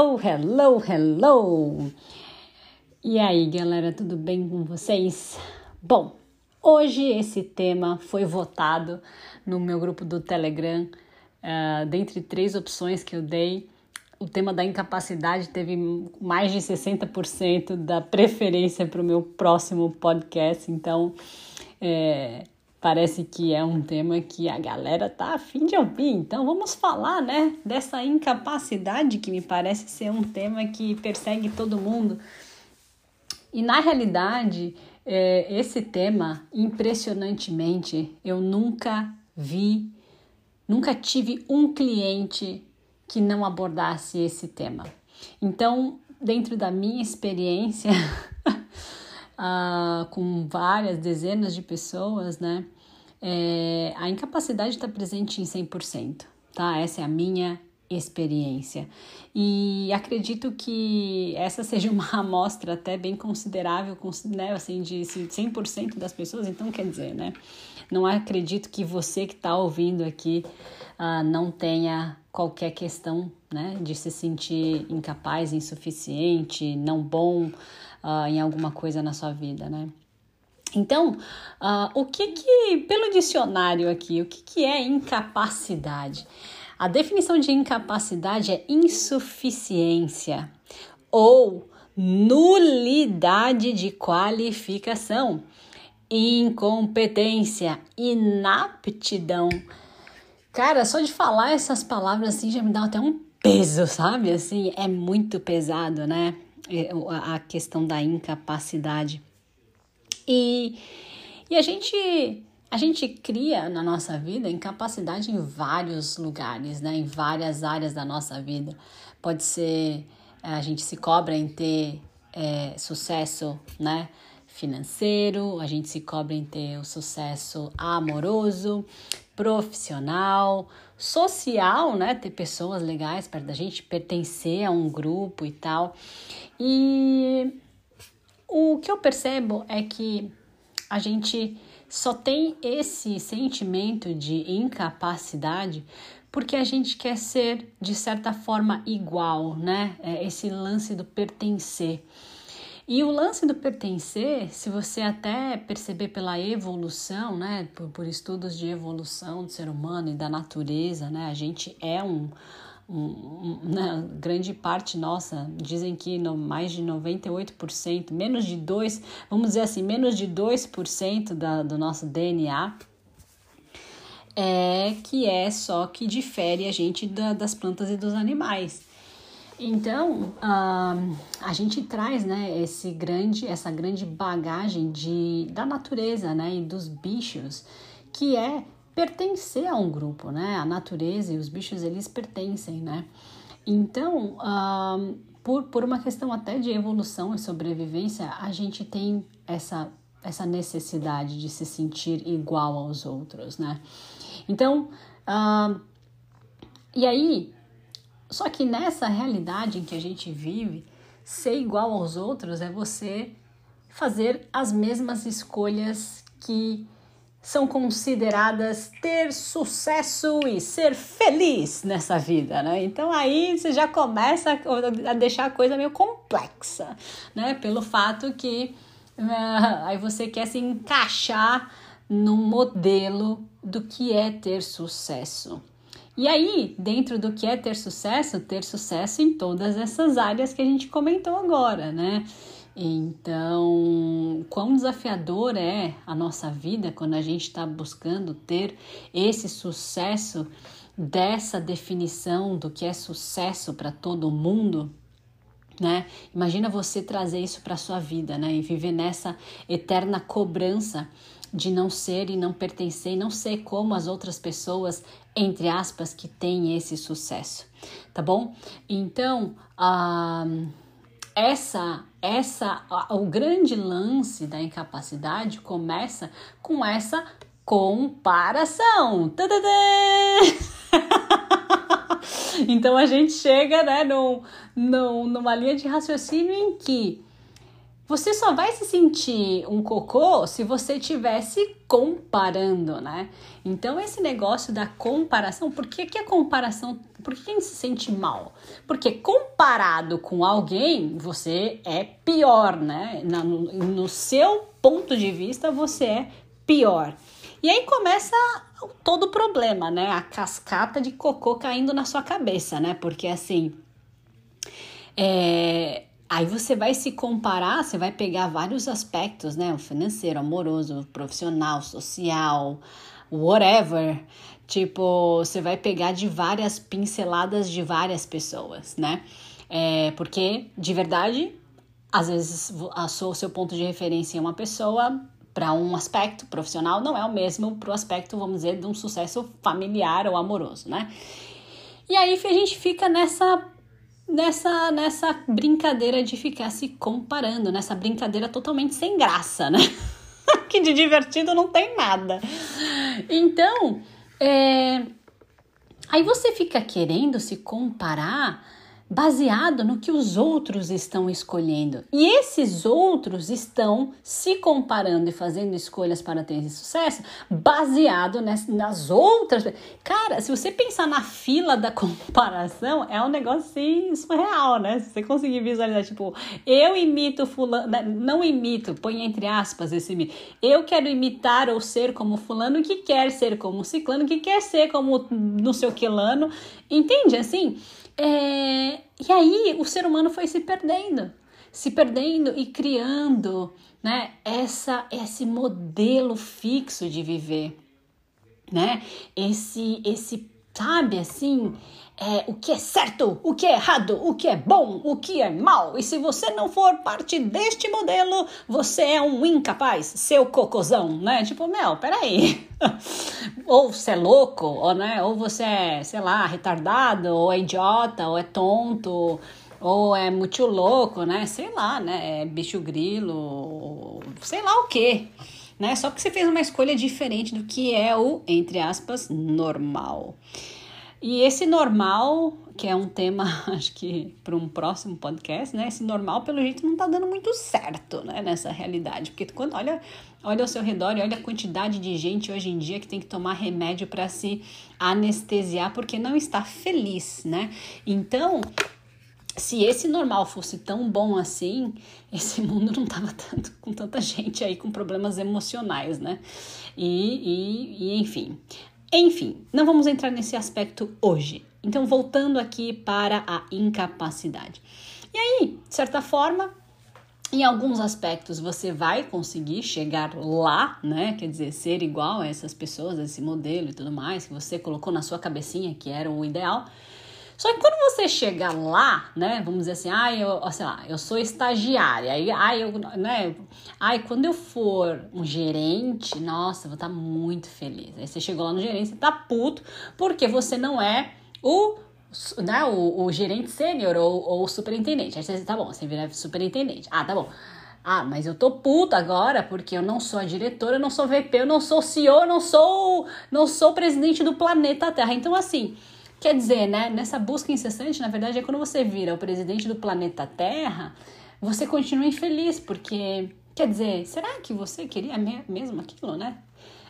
Hello, hello, hello! E aí, galera, tudo bem com vocês? Bom, hoje esse tema foi votado no meu grupo do Telegram. Uh, dentre três opções que eu dei, o tema da incapacidade teve mais de 60% da preferência para o meu próximo podcast. Então, é, parece que é um tema que a galera tá afim de ouvir. Então vamos falar, né, dessa incapacidade que me parece ser um tema que persegue todo mundo. E na realidade, é, esse tema, impressionantemente, eu nunca vi, nunca tive um cliente que não abordasse esse tema. Então, dentro da minha experiência, uh, com várias dezenas de pessoas, né? É, a incapacidade está presente em 100%, tá? Essa é a minha experiência. E acredito que essa seja uma amostra até bem considerável, né, assim, de 100% das pessoas, então quer dizer, né? Não acredito que você que está ouvindo aqui uh, não tenha qualquer questão, né, de se sentir incapaz, insuficiente, não bom, uh, em alguma coisa na sua vida, né? Então, uh, o que que, pelo dicionário aqui, o que que é incapacidade? A definição de incapacidade é insuficiência ou nulidade de qualificação, incompetência, inaptidão. Cara, só de falar essas palavras assim já me dá até um peso, sabe? Assim, é muito pesado, né? É, a questão da incapacidade. E, e a gente a gente cria na nossa vida incapacidade em vários lugares, né? em várias áreas da nossa vida. Pode ser a gente se cobra em ter é, sucesso né? financeiro, a gente se cobra em ter o sucesso amoroso, profissional, social, né? Ter pessoas legais perto da gente, pertencer a um grupo e tal. E o que eu percebo é que a gente só tem esse sentimento de incapacidade porque a gente quer ser de certa forma igual, né? É esse lance do pertencer. E o lance do pertencer, se você até perceber pela evolução, né, por, por estudos de evolução do ser humano e da natureza, né, a gente é um, um, né, grande parte nossa, dizem que no, mais de 98%, menos de 2%, vamos dizer assim, menos de 2% da, do nosso DNA é que é só que difere a gente da, das plantas e dos animais. Então, uh, a gente traz, né, esse grande, essa grande bagagem de, da natureza, né, e dos bichos, que é pertencer a um grupo, né? A natureza e os bichos, eles pertencem, né? Então, uh, por, por uma questão até de evolução e sobrevivência, a gente tem essa, essa necessidade de se sentir igual aos outros, né? Então, uh, e aí, só que nessa realidade em que a gente vive, ser igual aos outros é você fazer as mesmas escolhas que são consideradas ter sucesso e ser feliz nessa vida, né? Então aí você já começa a deixar a coisa meio complexa, né? Pelo fato que uh, aí você quer se encaixar num modelo do que é ter sucesso. E aí, dentro do que é ter sucesso, ter sucesso em todas essas áreas que a gente comentou agora, né? Então, quão desafiador é a nossa vida quando a gente está buscando ter esse sucesso dessa definição do que é sucesso para todo mundo, né? Imagina você trazer isso para sua vida, né? E viver nessa eterna cobrança de não ser e não pertencer, e não ser como as outras pessoas, entre aspas, que têm esse sucesso, tá bom? Então, uh, essa, essa, o grande lance da incapacidade começa com essa comparação. então a gente chega, né, no, no, numa linha de raciocínio em que você só vai se sentir um cocô se você estivesse comparando, né? Então, esse negócio da comparação, por que, que a comparação, por que a gente se sente mal? Porque comparado com alguém, você é pior, né? no, no seu ponto de vista, você é pior. E aí começa todo o problema, né? A cascata de cocô caindo na sua cabeça, né? Porque assim. É, Aí você vai se comparar, você vai pegar vários aspectos, né? O financeiro, amoroso, profissional, social, whatever. Tipo, você vai pegar de várias pinceladas de várias pessoas, né? É, porque, de verdade, às vezes o seu ponto de referência em uma pessoa para um aspecto profissional não é o mesmo para o aspecto, vamos dizer, de um sucesso familiar ou amoroso, né? E aí a gente fica nessa nessa, nessa brincadeira de ficar se comparando, nessa brincadeira totalmente sem graça, né? que de divertido não tem nada. Então, é... aí você fica querendo se comparar baseado no que os outros estão escolhendo. E esses outros estão se comparando e fazendo escolhas para ter sucesso baseado nas, nas outras. Cara, se você pensar na fila da comparação, é um negócio assim surreal, né? Se você conseguir visualizar, tipo, eu imito fulano, né? não imito, põe entre aspas esse mito. Eu quero imitar ou ser como fulano que quer ser como ciclano, que quer ser como não sei o que lano. Entende assim? É, e aí o ser humano foi se perdendo, se perdendo e criando né, essa, esse modelo fixo de viver, né? Esse, esse sabe assim, é, o que é certo, o que é errado, o que é bom, o que é mal. E se você não for parte deste modelo, você é um incapaz, seu cocôzão, né? Tipo, meu, peraí. ou você é louco, ou, né? ou você é, sei lá, retardado, ou é idiota, ou é tonto, ou é muito louco, né? Sei lá, né? É bicho grilo, sei lá o que. Né? Só porque você fez uma escolha diferente do que é o, entre aspas, normal. E esse normal, que é um tema, acho que para um próximo podcast, né? Esse normal, pelo jeito, não tá dando muito certo, né? Nessa realidade. Porque quando olha, olha ao seu redor e olha a quantidade de gente hoje em dia que tem que tomar remédio para se anestesiar porque não está feliz, né? Então, se esse normal fosse tão bom assim, esse mundo não tava tanto, com tanta gente aí com problemas emocionais, né? E, e, e enfim. Enfim, não vamos entrar nesse aspecto hoje. Então, voltando aqui para a incapacidade. E aí, de certa forma, em alguns aspectos você vai conseguir chegar lá, né? Quer dizer, ser igual a essas pessoas, a esse modelo e tudo mais que você colocou na sua cabecinha que era o ideal. Só que quando você chega lá, né, vamos dizer assim, ah, eu, sei lá, eu sou estagiária, aí, ah, eu, né, ai, quando eu for um gerente, nossa, eu vou estar tá muito feliz. Aí você chegou lá no gerente, você tá puto, porque você não é o né, o, o gerente sênior ou, ou superintendente. Aí você tá bom, você vira superintendente. Ah, tá bom. Ah, mas eu tô puta agora porque eu não sou a diretora, eu não sou VP, eu não sou CEO, eu não sou, não sou presidente do planeta Terra. Então, assim, Quer dizer, né, nessa busca incessante, na verdade, é quando você vira o presidente do planeta Terra, você continua infeliz, porque, quer dizer, será que você queria mesmo aquilo, né?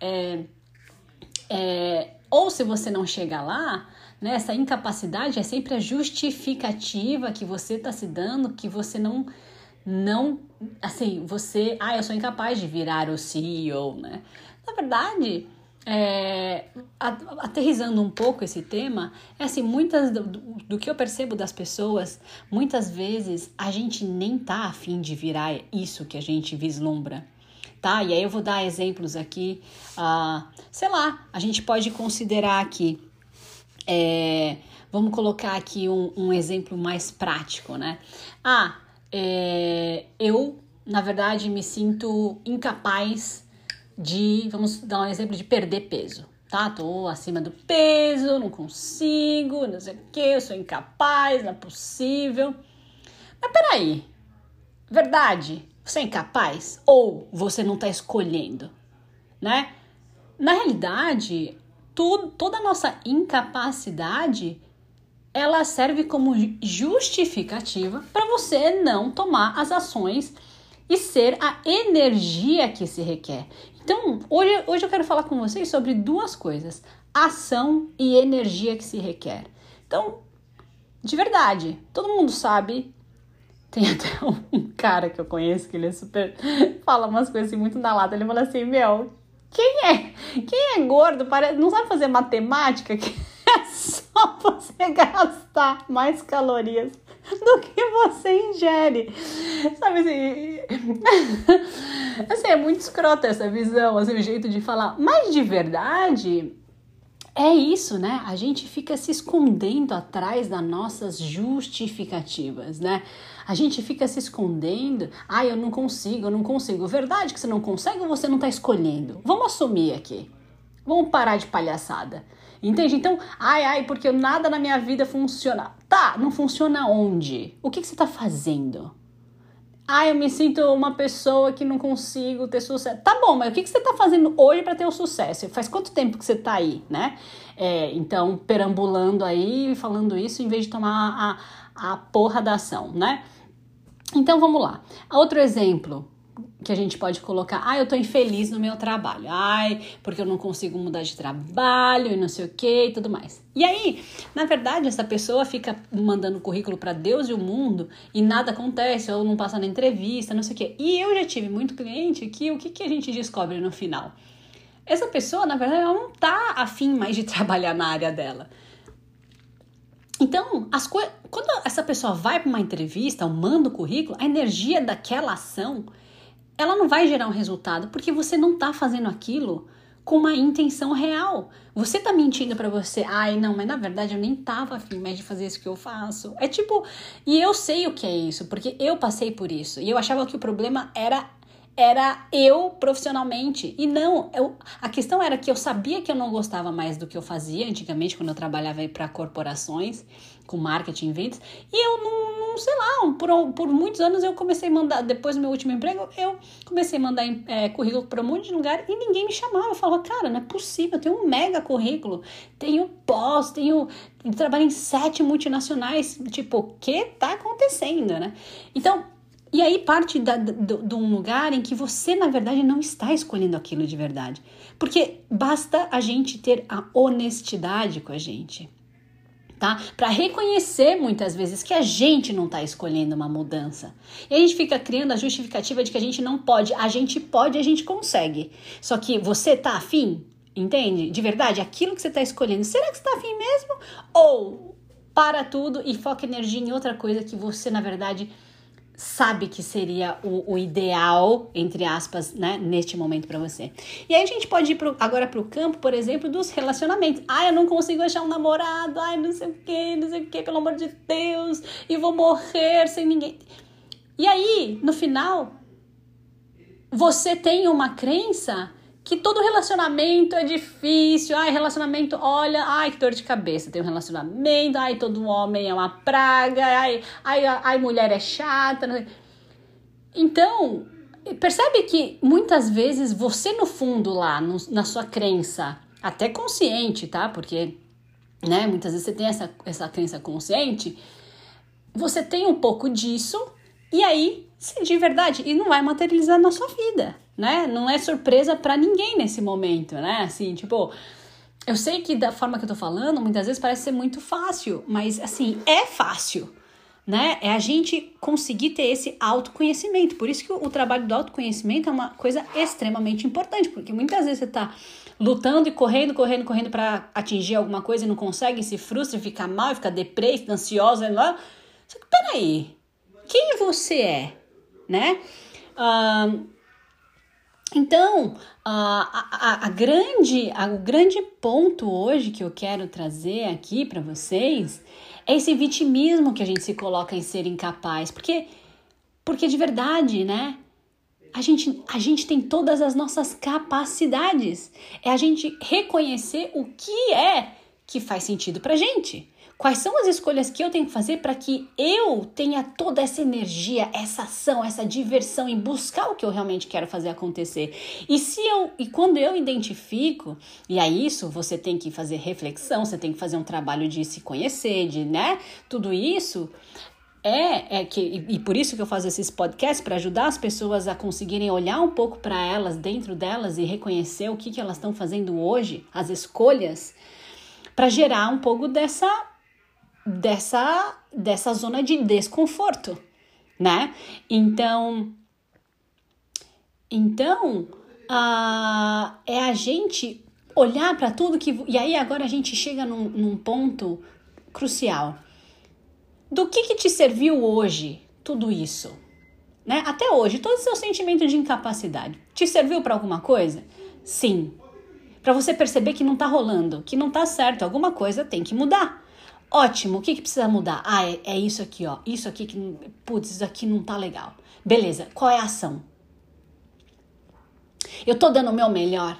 É, é, ou se você não chega lá, né, essa incapacidade é sempre a justificativa que você está se dando, que você não, não, assim, você, ah, eu sou incapaz de virar o CEO, né? Na verdade, é, aterrizando um pouco esse tema, é assim, muitas do, do, que eu percebo das pessoas, muitas vezes a gente nem tá afim de virar isso que a gente vislumbra, tá? E aí eu vou dar exemplos aqui, uh, sei lá, a gente pode considerar aqui, é, vamos colocar aqui um, um, exemplo mais prático, né? Ah, é, eu, na verdade, me sinto incapaz de, vamos dar um exemplo de perder peso, tá? Tô acima do peso, não consigo, não sei o que, eu sou incapaz, não é possível. Mas peraí, verdade? Você é incapaz? Ou você não tá escolhendo, né? Na realidade, tu, toda a nossa incapacidade ela serve como justificativa para você não tomar as ações e ser a energia que se requer. Então, hoje, hoje eu quero falar com vocês sobre duas coisas: ação e energia que se requer. Então, de verdade, todo mundo sabe. Tem até um cara que eu conheço que ele é super. fala umas coisas assim muito na lata. Ele fala assim: Meu, quem é? Quem é gordo? Parece, não sabe fazer matemática? Que é só você gastar mais calorias do que você ingere. Sabe assim? assim, é muito escrota essa visão, assim, o jeito de falar. Mas de verdade, é isso, né? A gente fica se escondendo atrás das nossas justificativas, né? A gente fica se escondendo. Ah, eu não consigo, eu não consigo. Verdade que você não consegue ou você não tá escolhendo? Vamos assumir aqui. Vamos parar de palhaçada. Entende? Então, ai, ai, porque nada na minha vida funciona. Tá, não funciona onde? O que, que você tá fazendo? Ah, eu me sinto uma pessoa que não consigo ter sucesso. Tá bom, mas o que, que você tá fazendo hoje para ter o sucesso? Faz quanto tempo que você tá aí, né? É, então, perambulando aí, falando isso, em vez de tomar a, a porra da ação, né? Então, vamos lá. Outro exemplo que a gente pode colocar, ah, eu tô infeliz no meu trabalho, ai, porque eu não consigo mudar de trabalho e não sei o que e tudo mais. E aí, na verdade, essa pessoa fica mandando currículo para Deus e o mundo e nada acontece, ou não passa na entrevista, não sei o que. E eu já tive muito cliente que o que, que a gente descobre no final? Essa pessoa, na verdade, ela não tá afim mais de trabalhar na área dela. Então, as quando essa pessoa vai para uma entrevista ou manda o currículo, a energia daquela ação ela não vai gerar um resultado porque você não está fazendo aquilo com uma intenção real. Você tá mentindo para você, ai, não, mas na verdade eu nem tava afim mais de fazer isso que eu faço. É tipo, e eu sei o que é isso, porque eu passei por isso. E eu achava que o problema era era eu profissionalmente. E não, eu, a questão era que eu sabia que eu não gostava mais do que eu fazia antigamente, quando eu trabalhava para corporações, com marketing e vendas, e eu não, não sei lá, por, por muitos anos eu comecei a mandar, depois do meu último emprego, eu comecei a mandar é, currículo para um monte de lugar e ninguém me chamava. Eu falava, cara, não é possível, eu tenho um mega currículo, tenho pós, tenho. Trabalho em sete multinacionais. Tipo, o que tá acontecendo, né? Então, e aí parte de um lugar em que você, na verdade, não está escolhendo aquilo de verdade. Porque basta a gente ter a honestidade com a gente. Tá? Para reconhecer muitas vezes que a gente não está escolhendo uma mudança. E a gente fica criando a justificativa de que a gente não pode. A gente pode, a gente consegue. Só que você tá afim? Entende? De verdade, aquilo que você está escolhendo, será que você está afim mesmo? Ou para tudo e foca energia em outra coisa que você, na verdade, sabe que seria o, o, ideal, entre aspas, né, neste momento para você. E aí a gente pode ir pro, agora para o campo, por exemplo, dos relacionamentos. Ah, eu não consigo achar um namorado, ai, não sei o que, não sei o que, pelo amor de Deus, e vou morrer sem ninguém. E aí, no final, você tem uma crença que todo relacionamento é difícil, ai, relacionamento, olha, ai, que dor de cabeça, tem um relacionamento, ai, todo homem é uma praga, ai, ai, ai mulher é chata. Então, percebe que muitas vezes você no fundo lá, no, na sua crença, até consciente, tá? Porque, né, muitas vezes você tem essa, essa crença consciente, você tem um pouco disso, e aí, se de verdade, e não vai materializar na sua vida né? Não é surpresa para ninguém nesse momento, né? Assim, tipo, eu sei que da forma que eu tô falando, muitas vezes parece ser muito fácil, mas assim, é fácil, né? É a gente conseguir ter esse autoconhecimento. Por isso que o, trabalho do autoconhecimento é uma coisa extremamente importante, porque muitas vezes você tá lutando e correndo, correndo, correndo para atingir alguma coisa e não consegue, se frustra, fica mal, fica depressa, ansiosa, lá. Só que peraí, quem você é, né? Uh, então, a, a, a, grande, a, o grande ponto hoje que eu quero trazer aqui para vocês é esse vitimismo que a gente se coloca em ser incapaz. Porque, porque de verdade, né? A gente, a gente tem todas as nossas capacidades. É a gente reconhecer o que é que faz sentido pra gente. Quais são as escolhas que eu tenho que fazer para que eu tenha toda essa energia, essa ação, essa diversão em buscar o que eu realmente quero fazer acontecer? E se eu e quando eu identifico, e a isso você tem que fazer reflexão, você tem que fazer um trabalho de se conhecer, de, né? Tudo isso é, é que e, e por isso que eu faço esses podcasts para ajudar as pessoas a conseguirem olhar um pouco para elas dentro delas e reconhecer o que, que elas estão fazendo hoje, as escolhas, para gerar um pouco dessa dessa dessa zona de desconforto, né? Então então uh, é a gente olhar para tudo que e aí agora a gente chega num, num ponto crucial do que, que te serviu hoje tudo isso? Né? Até hoje, todo o seu sentimento de incapacidade te serviu para alguma coisa? Sim. Para você perceber que não tá rolando, que não tá certo, alguma coisa tem que mudar. Ótimo, o que, que precisa mudar? Ah, é, é isso aqui, ó. Isso aqui que. Putz, isso aqui não tá legal. Beleza, qual é a ação? Eu tô dando o meu melhor.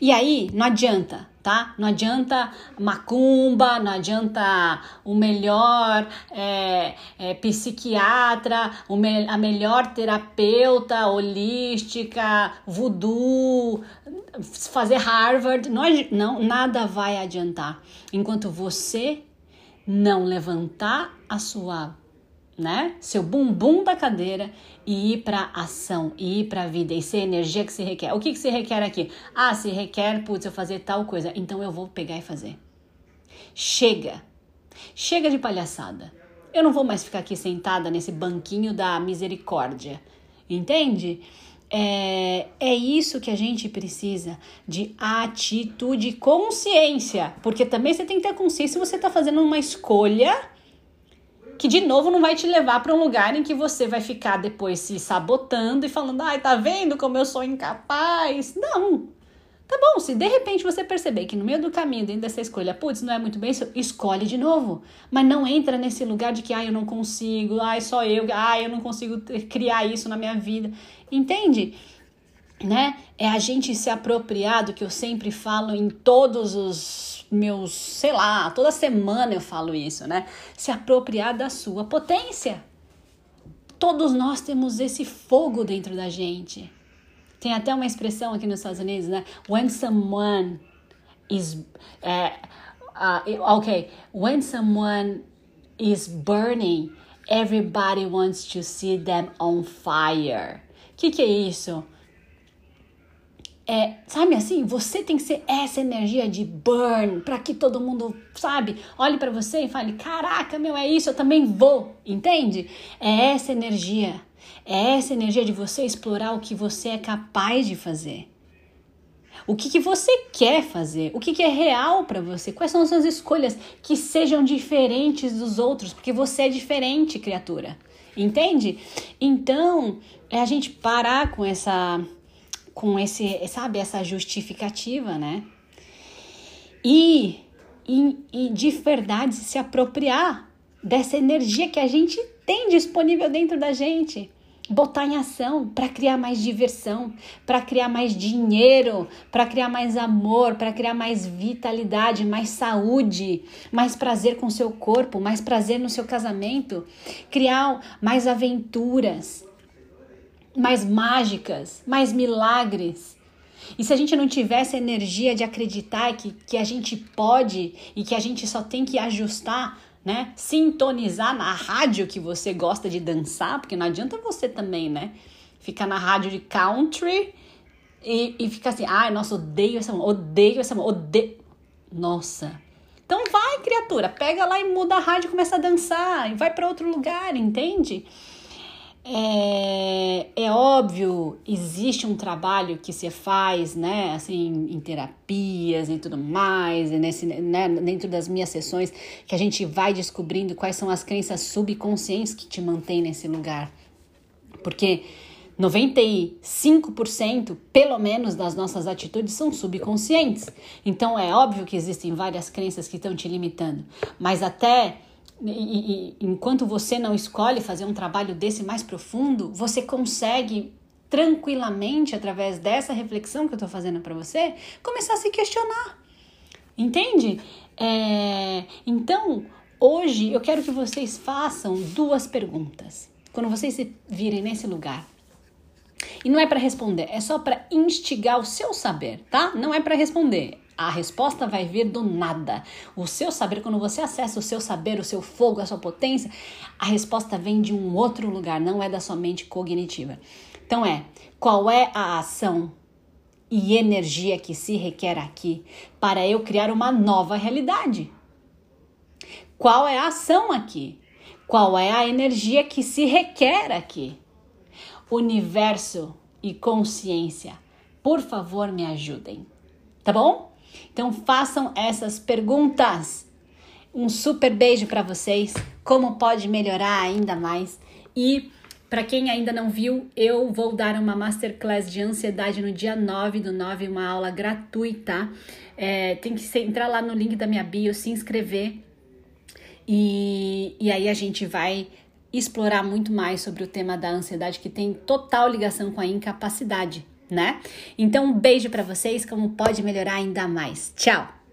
E aí, não adianta tá? Não adianta macumba, não adianta o melhor é, é, psiquiatra, o me, a melhor terapeuta holística, voodoo, fazer Harvard, não, não, nada vai adiantar enquanto você não levantar a sua né? Seu bumbum da cadeira e ir para ação, e ir para a vida e ser energia que se requer. O que, que se requer aqui? Ah, se requer, putz, eu fazer tal coisa, então eu vou pegar e fazer. Chega. Chega de palhaçada. Eu não vou mais ficar aqui sentada nesse banquinho da misericórdia. Entende? É, é isso que a gente precisa de atitude e consciência. Porque também você tem que ter consciência se você está fazendo uma escolha que de novo não vai te levar para um lugar em que você vai ficar depois se sabotando e falando, ai, tá vendo como eu sou incapaz? Não. Tá bom, se de repente você perceber que no meio do caminho, dentro dessa escolha, putz, não é muito bem isso, escolhe de novo. Mas não entra nesse lugar de que, ai, eu não consigo, ai, só eu, ai, eu não consigo criar isso na minha vida. Entende? Né? É a gente se apropriar do que eu sempre falo em todos os meus, sei lá, toda semana eu falo isso, né? Se apropriar da sua potência. Todos nós temos esse fogo dentro da gente. Tem até uma expressão aqui nos Estados Unidos, né? When someone is. Uh, uh, ok, when someone is burning, everybody wants to see them on fire. O que, que é isso? É, sabe assim, você tem que ser essa energia de burn para que todo mundo, sabe, olhe para você e fale: "Caraca, meu, é isso, eu também vou". Entende? É essa energia. É essa energia de você explorar o que você é capaz de fazer. O que, que você quer fazer? O que, que é real para você? Quais são as suas escolhas que sejam diferentes dos outros? Porque você é diferente, criatura. Entende? Então, é a gente parar com essa com esse, sabe, essa justificativa, né? E, e, e de verdade se apropriar dessa energia que a gente tem disponível dentro da gente. Botar em ação para criar mais diversão, para criar mais dinheiro, para criar mais amor, para criar mais vitalidade, mais saúde, mais prazer com seu corpo, mais prazer no seu casamento, criar mais aventuras, mais mágicas, mais milagres. E se a gente não tivesse a energia de acreditar que, que a gente pode e que a gente só tem que ajustar, né? Sintonizar na rádio que você gosta de dançar, porque não adianta você também, né? Ficar na rádio de country e, e ficar assim, ai, nossa, odeio essa mão, odeio essa mão, odeio. Nossa. Então vai, criatura, pega lá e muda a rádio começa a dançar, e vai para outro lugar, entende? É, é óbvio, existe um trabalho que se faz, né, assim, em terapias e tudo mais, e nesse, né, dentro das minhas sessões, que a gente vai descobrindo quais são as crenças subconscientes que te mantêm nesse lugar. Porque 95% pelo menos das nossas atitudes são subconscientes. Então é óbvio que existem várias crenças que estão te limitando, mas até e, e, enquanto você não escolhe fazer um trabalho desse mais profundo, você consegue tranquilamente, através dessa reflexão que eu estou fazendo para você, começar a se questionar. Entende? É, então, hoje eu quero que vocês façam duas perguntas. Quando vocês se virem nesse lugar, e não é para responder, é só para instigar o seu saber, tá? Não é para responder. A resposta vai vir do nada. O seu saber, quando você acessa o seu saber, o seu fogo, a sua potência, a resposta vem de um outro lugar, não é da sua mente cognitiva. Então é, qual é a ação e energia que se requer aqui para eu criar uma nova realidade? Qual é a ação aqui? Qual é a energia que se requer aqui? Universo e consciência, por favor, me ajudem. Tá bom? Então façam essas perguntas. Um super beijo para vocês. Como pode melhorar ainda mais? E para quem ainda não viu, eu vou dar uma masterclass de ansiedade no dia 9 do 9, uma aula gratuita. É, tem que entrar lá no link da minha bio, se inscrever. E, e aí a gente vai explorar muito mais sobre o tema da ansiedade, que tem total ligação com a incapacidade, né? Então, um beijo para vocês, como pode melhorar ainda mais. Tchau!